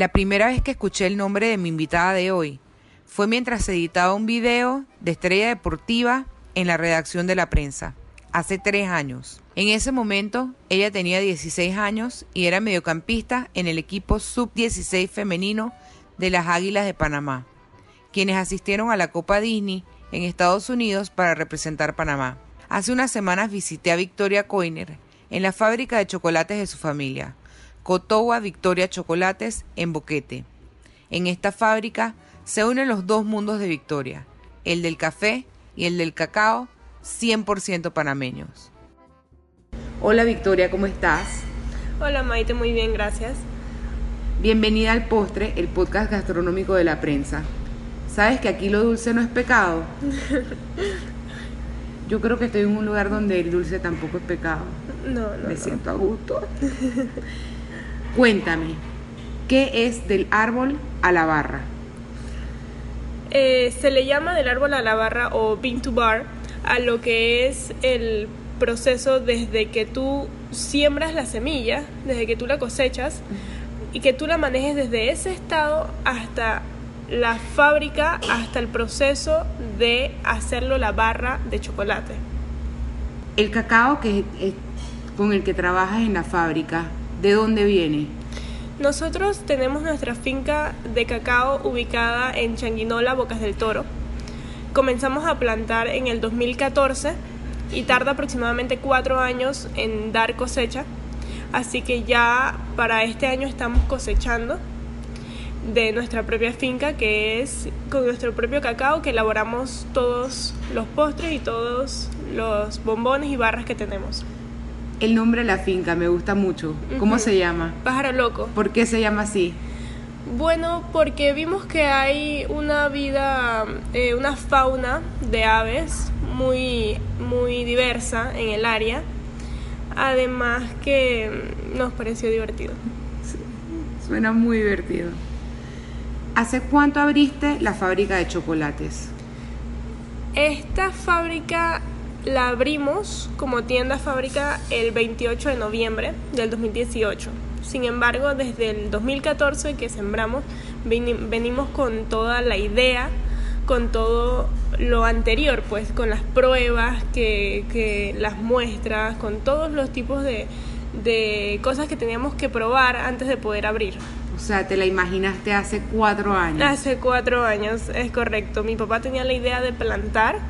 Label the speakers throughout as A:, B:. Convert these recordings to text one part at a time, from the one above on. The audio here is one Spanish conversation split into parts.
A: La primera vez que escuché el nombre de mi invitada de hoy fue mientras editaba un video de Estrella Deportiva en la redacción de la prensa, hace tres años. En ese momento, ella tenía 16 años y era mediocampista en el equipo sub-16 femenino de las Águilas de Panamá, quienes asistieron a la Copa Disney en Estados Unidos para representar Panamá. Hace unas semanas visité a Victoria Coiner en la fábrica de chocolates de su familia, Cotowa Victoria Chocolates en Boquete. En esta fábrica se unen los dos mundos de Victoria, el del café y el del cacao, 100% panameños. Hola Victoria, ¿cómo estás?
B: Hola Maite, muy bien, gracias.
A: Bienvenida al Postre, el podcast gastronómico de la prensa. ¿Sabes que aquí lo dulce no es pecado? Yo creo que estoy en un lugar donde el dulce tampoco es pecado.
B: No, no.
A: Me siento a gusto. Cuéntame, ¿qué es del árbol a la barra?
B: Eh, se le llama del árbol a la barra o bean to bar a lo que es el proceso desde que tú siembras la semilla, desde que tú la cosechas y que tú la manejes desde ese estado hasta la fábrica, hasta el proceso de hacerlo la barra de chocolate.
A: El cacao que con el que trabajas en la fábrica, ¿de dónde viene?
B: Nosotros tenemos nuestra finca de cacao ubicada en Changuinola, Bocas del Toro. Comenzamos a plantar en el 2014 y tarda aproximadamente cuatro años en dar cosecha. Así que ya para este año estamos cosechando de nuestra propia finca, que es con nuestro propio cacao que elaboramos todos los postres y todos los bombones y barras que tenemos.
A: El nombre de la finca me gusta mucho. ¿Cómo se llama?
B: Pájaro loco.
A: ¿Por qué se llama así?
B: Bueno, porque vimos que hay una vida, eh, una fauna de aves muy, muy diversa en el área. Además que mm, nos pareció divertido.
A: Suena muy divertido. ¿Hace cuánto abriste la fábrica de chocolates?
B: Esta fábrica la abrimos como tienda fábrica el 28 de noviembre del 2018. Sin embargo, desde el 2014 que sembramos, veni- venimos con toda la idea, con todo lo anterior, pues con las pruebas, que, que las muestras, con todos los tipos de, de cosas que teníamos que probar antes de poder abrir.
A: O sea, te la imaginaste hace cuatro años.
B: Hace cuatro años, es correcto. Mi papá tenía la idea de plantar,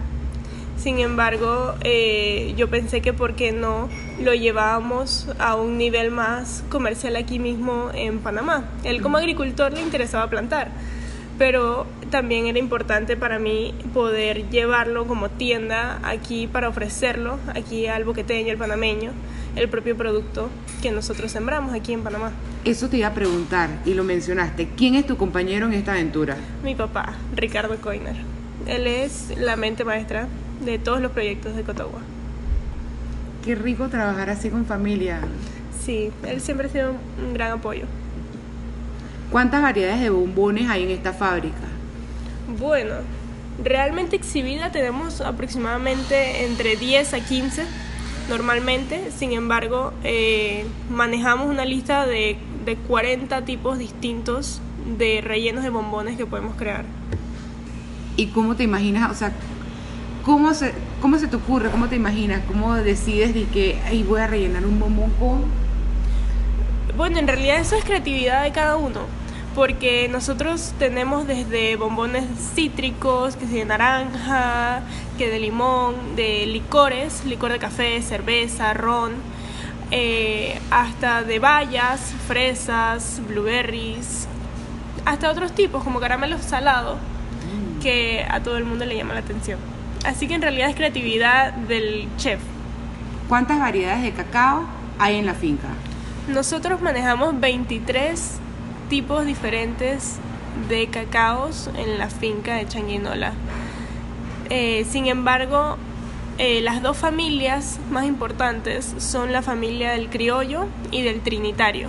B: sin embargo, eh, yo pensé que por qué no lo llevábamos a un nivel más comercial aquí mismo en Panamá. Él como agricultor le interesaba plantar, pero también era importante para mí poder llevarlo como tienda aquí para ofrecerlo aquí al boqueteño, el panameño, el propio producto que nosotros sembramos aquí en Panamá.
A: Eso te iba a preguntar y lo mencionaste. ¿Quién es tu compañero en esta aventura?
B: Mi papá, Ricardo Coiner. Él es la mente maestra de todos los proyectos de Cotowa.
A: Qué rico trabajar así con familia.
B: Sí, él siempre ha sido un gran apoyo.
A: ¿Cuántas variedades de bombones hay en esta fábrica?
B: Bueno, realmente exhibida tenemos aproximadamente entre 10 a 15 normalmente, sin embargo eh, manejamos una lista de, de 40 tipos distintos de rellenos de bombones que podemos crear.
A: ¿Y cómo te imaginas? O sea, ¿cómo se, cómo se te ocurre? ¿Cómo te imaginas? ¿Cómo decides de que ahí voy a rellenar un bombón con...?
B: Bueno, en realidad eso es creatividad de cada uno, porque nosotros tenemos desde bombones cítricos, que de naranja, que de limón, de licores, licor de café, cerveza, ron, eh, hasta de bayas, fresas, blueberries, hasta otros tipos como caramelos salados que a todo el mundo le llama la atención. Así que en realidad es creatividad del chef.
A: ¿Cuántas variedades de cacao hay en la finca?
B: Nosotros manejamos 23 tipos diferentes de cacaos en la finca de Changuinola. Eh, sin embargo, eh, las dos familias más importantes son la familia del criollo y del trinitario.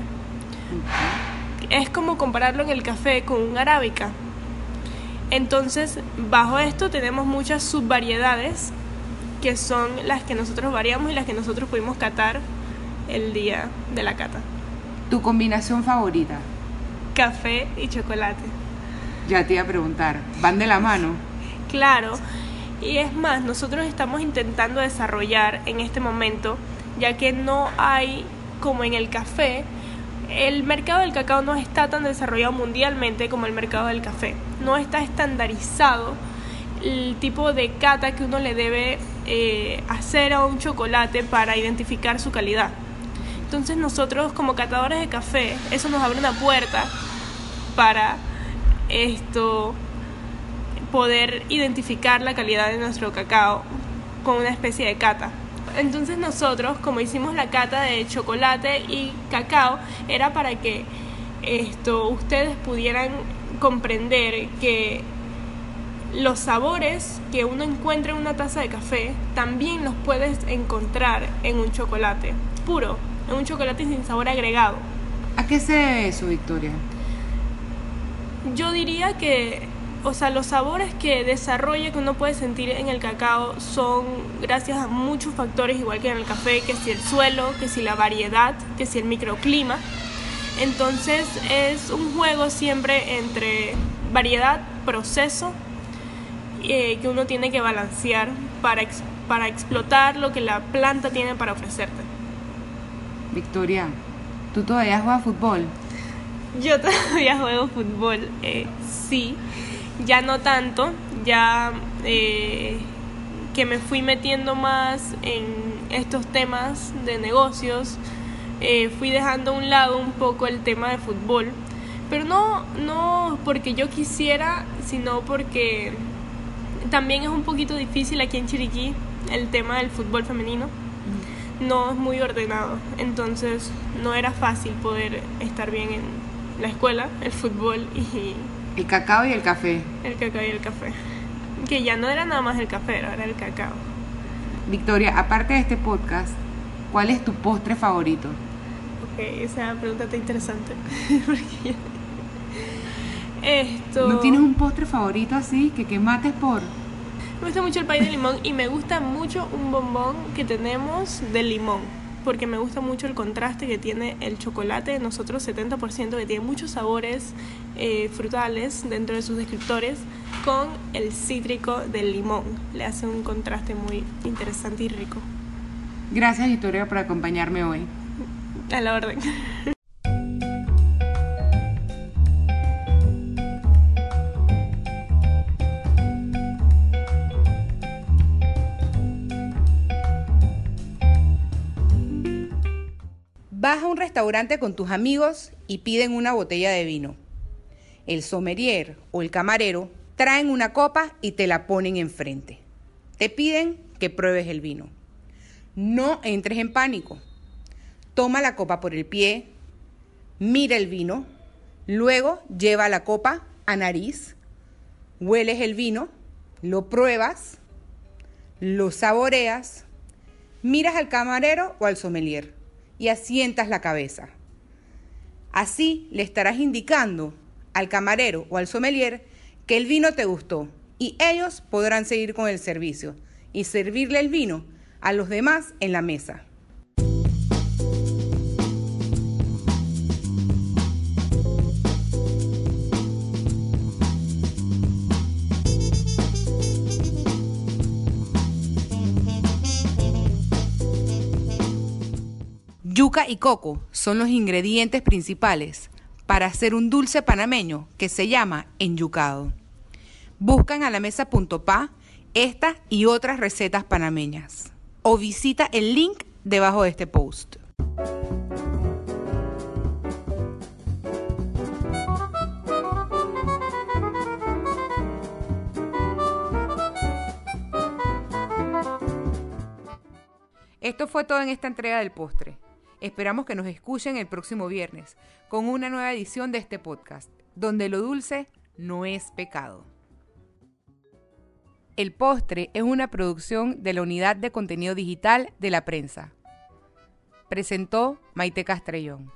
B: Es como compararlo en el café con un arábica. Entonces, bajo esto tenemos muchas subvariedades que son las que nosotros variamos y las que nosotros pudimos catar el día de la cata.
A: ¿Tu combinación favorita?
B: Café y chocolate.
A: Ya te iba a preguntar, ¿van de la mano?
B: Claro, y es más, nosotros estamos intentando desarrollar en este momento, ya que no hay, como en el café, el mercado del cacao no está tan desarrollado mundialmente como el mercado del café. No está estandarizado el tipo de cata que uno le debe eh, hacer a un chocolate para identificar su calidad. Entonces nosotros como catadores de café, eso nos abre una puerta para esto poder identificar la calidad de nuestro cacao con una especie de cata. Entonces nosotros, como hicimos la cata de chocolate y cacao, era para que esto ustedes pudieran comprender que los sabores que uno encuentra en una taza de café también los puedes encontrar en un chocolate puro, un chocolate sin sabor agregado.
A: ¿A qué se debe eso, Victoria?
B: Yo diría que, o sea, los sabores que desarrolla que uno puede sentir en el cacao son gracias a muchos factores, igual que en el café, que si el suelo, que si la variedad, que si el microclima. Entonces es un juego siempre entre variedad, proceso eh, que uno tiene que balancear para, para explotar lo que la planta tiene para ofrecerte.
A: Victoria, ¿tú todavía juegas fútbol?
B: Yo todavía juego fútbol, eh, sí, ya no tanto, ya eh, que me fui metiendo más en estos temas de negocios, fui dejando a un lado un poco el tema de fútbol, pero no, no porque yo quisiera, sino porque también es un poquito difícil aquí en Chiriquí el tema del fútbol femenino. No es muy ordenado, entonces no era fácil poder estar bien en la escuela, el fútbol y...
A: El cacao y el café.
B: El cacao y el café. Que ya no era nada más el café, era el cacao.
A: Victoria, aparte de este podcast, ¿cuál es tu postre favorito?
B: Ok, esa pregunta está interesante. Esto...
A: ¿No tienes un postre favorito así que, que mates por?
B: Me gusta mucho el pay de limón y me gusta mucho un bombón que tenemos de limón. Porque me gusta mucho el contraste que tiene el chocolate de nosotros, 70%, que tiene muchos sabores eh, frutales dentro de sus descriptores, con el cítrico del limón. Le hace un contraste muy interesante y rico.
A: Gracias, Victoria, por acompañarme hoy.
B: A la orden.
A: Vas a un restaurante con tus amigos y piden una botella de vino. El sommelier o el camarero traen una copa y te la ponen enfrente. Te piden que pruebes el vino. No entres en pánico. Toma la copa por el pie, mira el vino, luego lleva la copa a nariz, hueles el vino, lo pruebas, lo saboreas, miras al camarero o al sommelier y asientas la cabeza. Así le estarás indicando al camarero o al sommelier que el vino te gustó y ellos podrán seguir con el servicio y servirle el vino a los demás en la mesa. Yuca y coco son los ingredientes principales para hacer un dulce panameño que se llama enyucado. Buscan a la mesa.pa esta y otras recetas panameñas o visita el link debajo de este post. Esto fue todo en esta entrega del postre. Esperamos que nos escuchen el próximo viernes con una nueva edición de este podcast, donde lo dulce no es pecado. El postre es una producción de la Unidad de Contenido Digital de la Prensa. Presentó Maite Castrellón.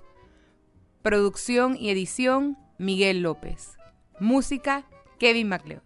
A: Producción y edición Miguel López. Música Kevin MacLeod.